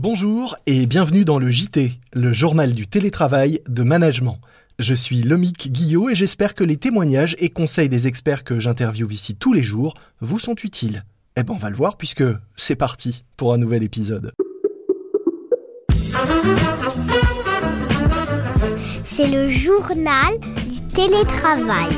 Bonjour et bienvenue dans le JT, le journal du télétravail de management. Je suis Lomique Guillot et j'espère que les témoignages et conseils des experts que j'interviewe ici tous les jours vous sont utiles. Eh ben on va le voir puisque c'est parti pour un nouvel épisode. C'est le journal du télétravail.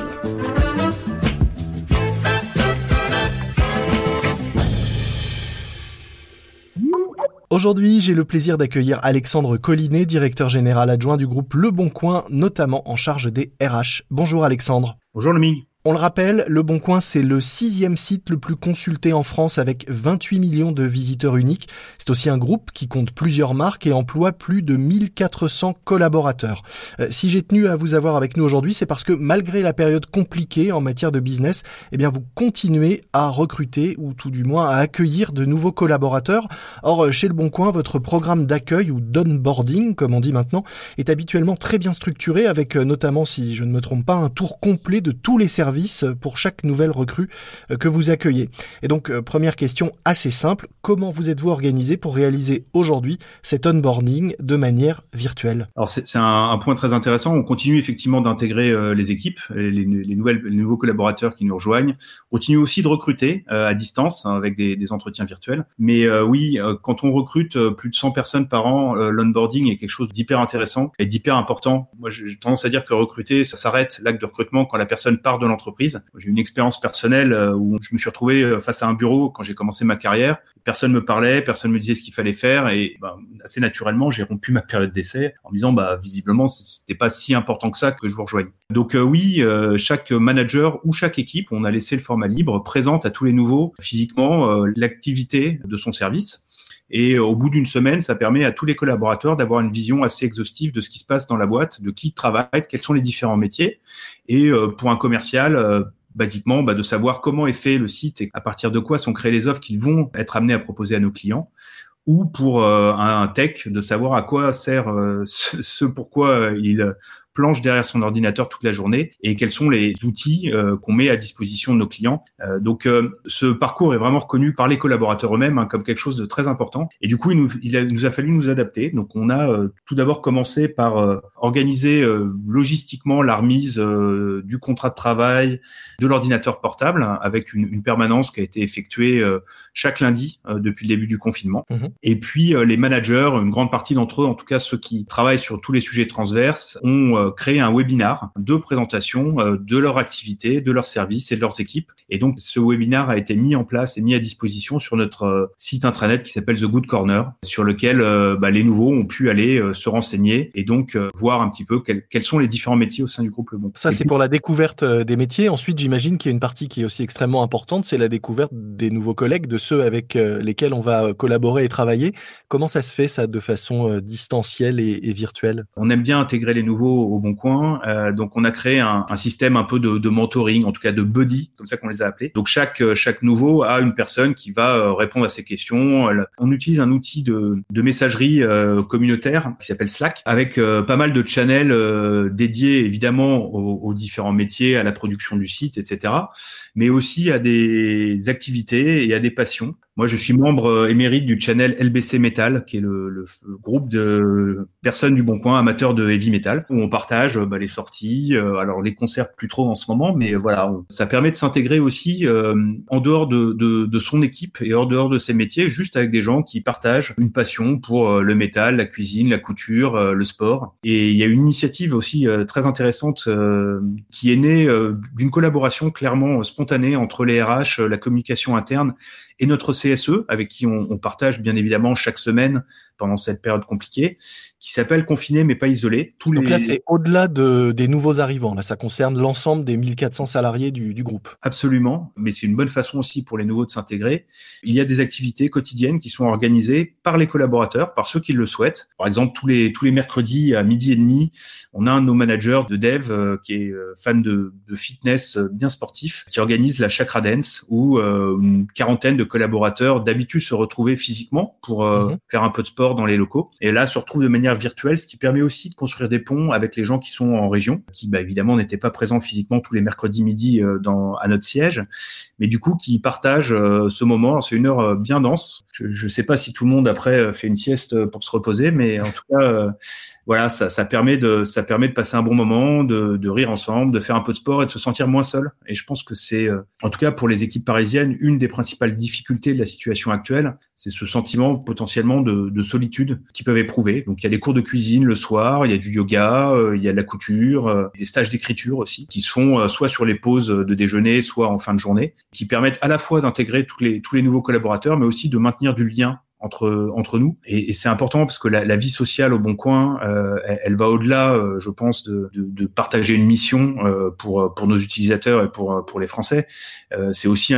Aujourd'hui, j'ai le plaisir d'accueillir Alexandre Collinet, directeur général adjoint du groupe Le Bon Coin, notamment en charge des RH. Bonjour Alexandre. Bonjour Lomique. On le rappelle, Le Bon Coin, c'est le sixième site le plus consulté en France avec 28 millions de visiteurs uniques. C'est aussi un groupe qui compte plusieurs marques et emploie plus de 1400 collaborateurs. Euh, si j'ai tenu à vous avoir avec nous aujourd'hui, c'est parce que malgré la période compliquée en matière de business, eh bien vous continuez à recruter ou tout du moins à accueillir de nouveaux collaborateurs. Or, euh, chez Le Bon Coin, votre programme d'accueil ou d'onboarding, comme on dit maintenant, est habituellement très bien structuré avec euh, notamment, si je ne me trompe pas, un tour complet de tous les services pour chaque nouvelle recrue euh, que vous accueillez. Et donc, euh, première question assez simple, comment vous êtes-vous organisé pour réaliser aujourd'hui cet onboarding de manière virtuelle? Alors c'est un, point très intéressant. On continue effectivement d'intégrer euh, les équipes, les, nouvelles, les nouveaux collaborateurs qui nous rejoignent. On continue aussi de recruter à distance hein, avec des, entretiens virtuels. Mais oui, quand on recrute plus de 100 personnes par an, l'onboarding est quelque chose d'hyper intéressant et d'hyper important. Moi, j'ai tendance à dire que recruter, ça s'arrête l'acte de recrutement quand la personne part de l'entreprise J'ai une expérience personnelle euh, où je me suis retrouvé euh, face à un bureau quand j'ai commencé ma carrière. Personne me parlait, personne me disait ce qu'il fallait faire et bah, assez naturellement, j'ai rompu ma période d'essai en me disant bah visiblement c'était pas si important que ça que je vous rejoigne. Donc euh, oui, chaque manager ou chaque équipe, on a laissé le format libre, présente à tous les nouveaux physiquement l'activité de son service. Et au bout d'une semaine, ça permet à tous les collaborateurs d'avoir une vision assez exhaustive de ce qui se passe dans la boîte, de qui travaille, quels sont les différents métiers. Et euh, pour un commercial, euh, basiquement, bah, de savoir comment est fait le site et à partir de quoi sont créées les offres qu'ils vont être amenés à proposer à nos clients. Ou pour euh, un tech, de savoir à quoi sert ce, pourquoi il planche derrière son ordinateur toute la journée et quels sont les outils euh, qu'on met à disposition de nos clients. Euh, donc euh, ce parcours est vraiment reconnu par les collaborateurs eux-mêmes hein, comme quelque chose de très important. Et du coup, il nous, il, nous a fallu nous adapter. Donc on a tout d'abord commencé par organiser logistiquement la remise du contrat de travail, de l'ordinateur portable, hein, avec une, une, permanence qui a été effectuée chaque lundi depuis le début du confinement. Mmh et puis les managers, une grande partie d'entre eux, en tout cas ceux qui travaillent sur tous les sujets transverses, ont euh, créer un webinar de présentation euh, de leur activité, de leurs services et de leurs équipes. Et donc, ce webinar a été mis en place et mis à disposition sur notre euh, site intranet qui s'appelle The Good Corner, sur lequel bah, les nouveaux ont pu aller se renseigner et donc voir un petit peu quels, quels, sont les différents métiers au sein du groupe Le Bon. Ça, c'est pour la découverte des métiers. Ensuite, j'imagine qu'il y a une partie qui est aussi extrêmement importante, c'est la découverte des nouveaux collègues, de ceux avec lesquels on va collaborer et travailler. Comment ça se fait, ça, de façon distancielle et, et virtuelle? On aime bien intégrer les nouveaux au Bon Coin. Euh, donc on a créé un, un, système un peu de, de, mentoring, en tout cas de buddy, comme ça qu'on les a appelés. Donc chaque euh, chaque nouveau a une personne qui va euh, répondre à ses questions. On utilise un outil de, de messagerie euh, communautaire qui s'appelle Slack, avec pas mal de channels dédiés évidemment aux, aux, différents métiers, à la production du site, etc. Mais aussi à des activités et à des passions. Moi, je suis membre émérite du channel LBC Metal, qui est le, le, groupe de personnes du Bon Coin amateurs de heavy metal, où on partage bah, les sorties, euh, alors les concerts plus trop en ce moment, mais voilà, ça permet de s'intégrer aussi euh, en dehors de, de, de, son équipe et en dehors de ses métiers, juste avec des gens qui partagent une passion pour euh, le métal, la cuisine, la couture, le sport. Et il y a une initiative aussi très intéressante qui est née d'une collaboration clairement spontanée entre les RH, la communication interne et notre CSE, avec qui on partage bien évidemment chaque semaine pendant cette période compliquée, qui s'appelle Confiné mais pas isolé. Tous Donc là, c'est au-delà de, des nouveaux arrivants. Là, ça concerne l'ensemble des 1400 salariés du, du groupe. Absolument, mais c'est une bonne façon aussi pour les nouveaux de s'intégrer. Il y a des activités quotidiennes qui sont organisées par les collaborateurs, par ceux qui le souhaitent. Par exemple, tous les tous les mercredis à midi et demi, on a un de nos managers de dev euh, qui est euh, fan de, de, fitness euh, bien sportif, qui organise la Chakra Dance où une quarantaine de collaborateurs d'habitude se retrouver physiquement pour mhm. faire un peu de sport dans les locaux. Et là, se retrouvent de manière virtuelle, ce qui permet aussi de construire des ponts avec les gens qui sont en région, qui bah, évidemment n'étaient pas présents physiquement tous les mercredis midi dans, à notre siège, mais du coup qui partagent ce moment. C'est une heure bien dense. Je ne sais pas si tout le monde après fait une sieste pour se reposer, mais en tout cas, voilà, ça, ça, permet de, ça permet de passer un bon moment, de, de, rire ensemble, de faire un peu de sport et de se sentir moins seul. Et je pense que c'est, euh, en tout cas pour les équipes parisiennes, une des principales difficultés de la situation actuelle, c'est ce sentiment potentiellement de, de solitude qu'ils peuvent éprouver. Donc il y a des cours de cuisine le soir, il y a du yoga, euh, il y a de la couture, euh, des stages d'écriture aussi, qui se font soit sur les pauses de déjeuner, soit en fin de journée, qui permettent à la fois d'intégrer tous les, tous les nouveaux collaborateurs, mais aussi de maintenir du lien entre entre nous. Et, et c'est important parce que la, la, vie sociale au Bon Coin euh, elle, va au-delà euh, je pense de, de, de, partager une mission euh, pour pour nos utilisateurs et pour pour les Français. C'est aussi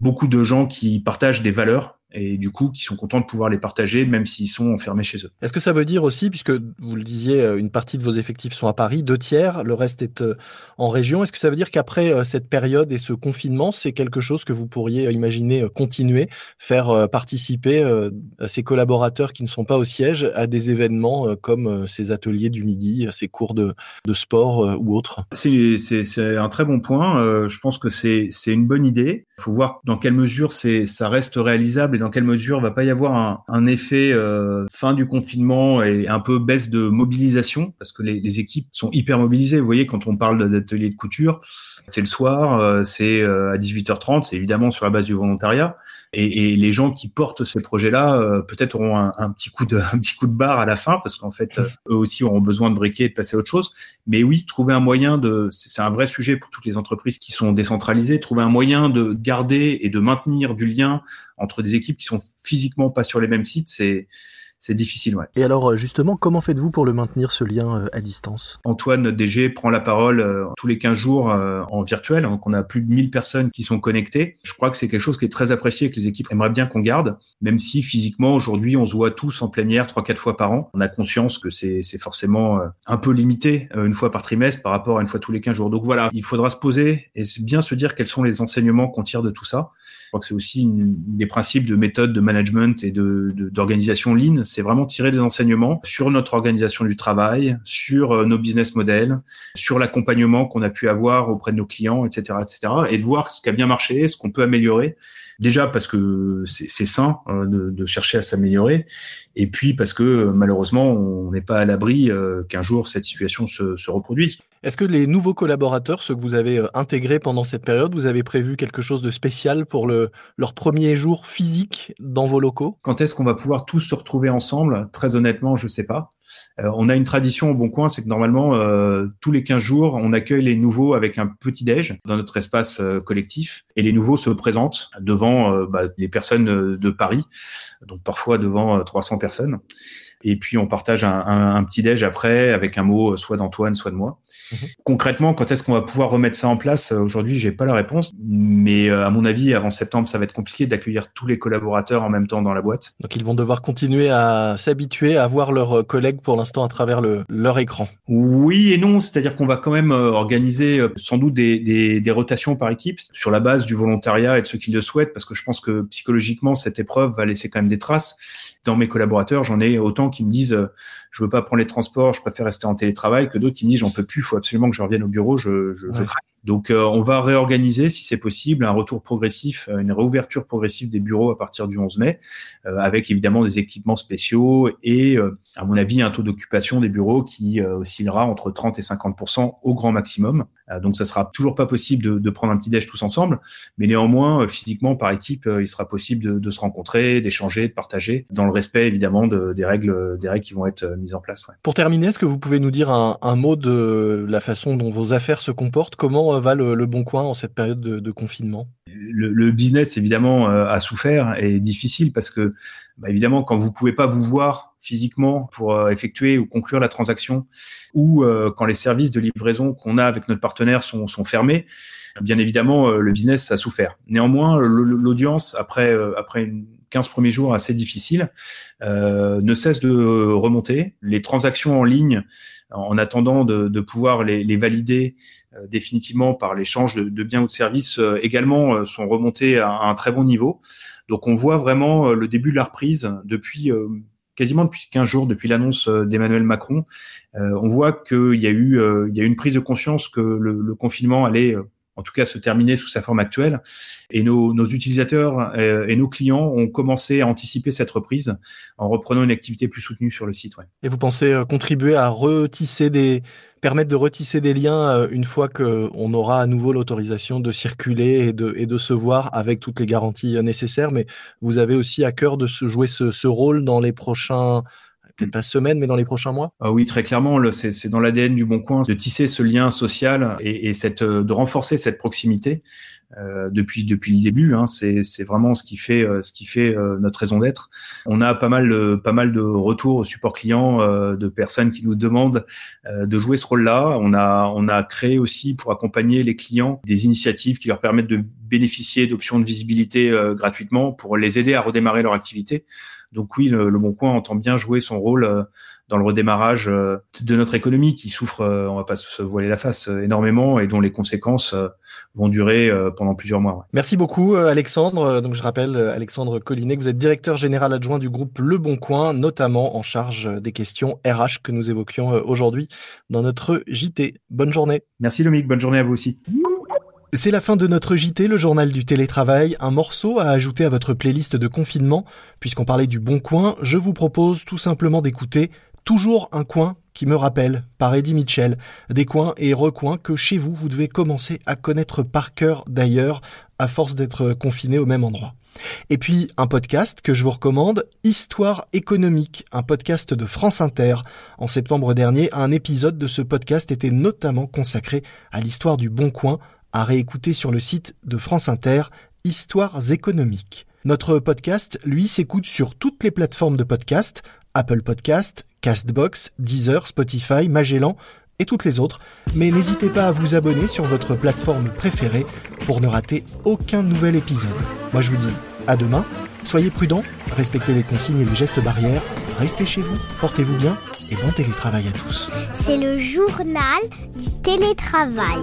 beaucoup de gens qui partagent des valeurs et du coup qui sont contents de pouvoir les partager même s'ils sont enfermés chez eux. Est-ce que ça veut dire aussi, puisque vous le disiez, euh, une partie de vos effectifs sont à Paris, deux tiers, le reste est euh, en région, est-ce que ça veut dire qu'après euh, cette période et ce confinement, c'est quelque chose que vous pourriez imaginer continuer, faire participer ces collaborateurs qui ne sont pas au siège à des événements comme ces ateliers du midi, ces cours de, de sport ou autres? C'est un très bon point, je pense que c'est une bonne idée, il faut voir dans quelle mesure ça reste réalisable dans quelle mesure va pas y avoir un, un effet euh, fin du confinement et un peu baisse de mobilisation? Parce que les, les équipes sont hyper mobilisées. Vous voyez, quand on parle d'ateliers de couture, c'est le soir, euh, c'est euh, à 18h30, c'est évidemment sur la base du volontariat. Et, et les gens qui portent ces projets-là, euh, peut-être auront un, un, petit coup de, un petit coup de barre à la fin, parce qu'en fait, eux aussi auront besoin de briquer et de passer à autre chose. Mais oui, trouver un moyen de, c'est un vrai sujet pour toutes les entreprises qui sont décentralisées, trouver un moyen de garder et de maintenir du lien entre des équipes qui sont physiquement pas sur les mêmes sites, c'est c'est difficile. Ouais. Et alors, euh, justement, comment faites-vous pour le maintenir, ce lien euh, à distance? Antoine, notre DG, prend la parole euh, tous les 15 jours en virtuel. Donc, on a plus de 1000 personnes qui sont connectées. Je crois que c'est quelque chose qui est très apprécié et que les équipes aimeraient bien qu'on garde, même si physiquement, aujourd'hui, on se voit tous en plénière 3-4 fois par an. On a conscience que c'est forcément un peu limité une fois par trimestre par rapport à une fois tous les 15 jours. Donc voilà, il faudra se poser et bien se dire quels sont les enseignements qu'on tire de tout ça. Je crois que c'est aussi une, des principes de méthode de management et d'organisation de, lean c'est vraiment tirer des enseignements sur notre organisation du travail, sur euh, nos business models, sur l'accompagnement qu'on a pu avoir auprès de nos clients, etc., etc., et de voir ce qui a bien marché, ce qu'on peut améliorer. Déjà parce que c'est sain euh, de, de, chercher à s'améliorer, et puis parce que malheureusement on n'est pas à l'abri euh, qu'un jour cette situation se, se reproduise. Est-ce que les nouveaux collaborateurs, ceux que vous avez intégrés pendant cette période, vous avez prévu quelque chose de spécial pour le, leur premier jour physique dans vos locaux? Quand est-ce qu'on va pouvoir tous se retrouver ensemble? Très honnêtement, je ne sais pas. Euh, on a une tradition au Bon Coin, c'est que normalement, euh, tous les 15 jours, on accueille les nouveaux avec un petit déj dans notre espace euh, collectif. Et les nouveaux se présentent devant bah, les personnes de Paris, donc parfois devant 300 personnes et puis on partage un, un, un petit déj après avec un mot soit d'Antoine, soit de moi. Mhm. Concrètement, quand est-ce qu'on va pouvoir remettre ça en place? Aujourd'hui, j'ai pas la réponse, mais euh, à mon avis, avant septembre, ça va être compliqué d'accueillir tous les collaborateurs en même temps dans la boîte. Donc ils vont devoir continuer à s'habituer à voir leurs collègues pour l'instant à travers le, leur écran. Oui et non, c'est-à-dire qu'on va quand même euh, organiser euh, sans doute des, des, des rotations par équipe sur la base du volontariat et de ceux qui le souhaitent, parce que je pense que psychologiquement, cette épreuve va laisser quand même des traces dans mes collaborateurs, j'en ai autant qui me disent euh, je veux pas prendre les transports, je préfère rester en télétravail, que d'autres qui me disent j'en peux plus, il faut absolument que je revienne au bureau, je, je, je craque. Donc, euh, on va réorganiser, si c'est possible, un retour progressif, euh, une réouverture progressive des bureaux à partir du 11 mai, euh, avec évidemment des équipements spéciaux et, à mon avis, un taux d'occupation des bureaux qui oscillera entre 30 et 50% au grand maximum. donc, ça sera toujours pas possible de, de, prendre un petit déj tous ensemble, mais néanmoins, physiquement, par équipe, il sera possible de, de se rencontrer, d'échanger, de partager, dans le respect évidemment de, des règles, des règles qui vont être mises en place. Ouais. Pour terminer, est-ce que vous pouvez nous dire un, un mot de la façon dont vos affaires se comportent? Comment va le, Bon Coin en cette période de, confinement? Le, business, évidemment, euh, a souffert et est difficile parce que, bah, évidemment, quand vous pouvez pas vous voir physiquement pour euh, effectuer ou conclure la transaction, ou euh, quand les services de livraison qu'on a avec notre partenaire sont, sont fermés, bien évidemment, le business a souffert. Néanmoins, l'audience, après, après une 15 premiers jours assez difficiles, ne cessent de remonter. Les transactions en ligne, en attendant de, pouvoir les, valider définitivement par l'échange de, biens ou de services, également sont remontées à, un très bon niveau. Donc on voit vraiment le début de la reprise depuis quasiment depuis 15 jours, depuis l'annonce euh, d'Emmanuel Macron, euh, on voit qu'il y a eu euh, une prise de conscience que le, confinement allait en tout cas se terminer sous sa forme actuelle. Et nos, utilisateurs et nos clients ont commencé à anticiper cette reprise en reprenant une activité plus soutenue sur le site. Et vous pensez contribuer à retisser des, permettre de retisser des liens euh, une fois qu'on aura à nouveau l'autorisation de circuler et de, et de se voir avec toutes les garanties euh, nécessaires? Mais vous avez aussi à cœur de se jouer ce rôle dans les prochains peut-être pas semaines, mais dans les prochains mois ah Oui, très clairement, c'est dans l'ADN du Bon Coin de tisser ce lien social et, et cette, euh, de renforcer cette proximité. Euh, depuis depuis le début. Hein, c'est vraiment ce qui fait euh, ce qui fait euh, notre raison d'être. On a pas mal pas mal de retours au support client de personnes qui nous demandent de jouer ce rôle-là. On a on a créé aussi pour accompagner les clients des initiatives qui leur permettent de bénéficier d'options de visibilité gratuitement pour les aider à redémarrer leur activité. Donc oui, le, le Bon Coin entend bien jouer son rôle dans le redémarrage euh, de notre économie qui souffre, euh, on va pas se voiler la face, euh, énormément et dont les conséquences vont durer pendant plusieurs mois. Merci beaucoup Alexandre. Donc je rappelle Alexandre Collinet que vous êtes directeur général adjoint du groupe Le Bon Coin, notamment en charge des questions RH que nous évoquions aujourd'hui dans notre JT. Bonne journée. Merci Lomique, bonne journée à vous aussi. C'est la fin de notre JT, le journal du télétravail, un morceau à ajouter à votre playlist de confinement. Puisqu'on parlait du bon coin, je vous propose tout simplement d'écouter Toujours un coin qui me rappelle, par Eddie Mitchell, des coins et recoins que chez vous, vous devez commencer à connaître par cœur d'ailleurs, à force d'être confiné au même endroit. Et puis un podcast que je vous recommande, Histoire économique, un podcast de France Inter. En septembre dernier, un épisode de ce podcast était notamment consacré à l'histoire du Bon Coin, à réécouter sur le site de France Inter, Histoires économiques. Notre podcast, lui, s'écoute sur toutes les plateformes de podcast, Apple Podcast, Castbox, Deezer, Spotify, Magellan et toutes les autres, mais n'hésitez pas à vous abonner sur votre plateforme préférée pour ne rater aucun nouvel épisode. Moi je vous dis à demain, soyez prudents, respectez les consignes et les gestes barrières, restez chez vous, portez-vous bien et bon télétravail à tous. C'est le journal du télétravail.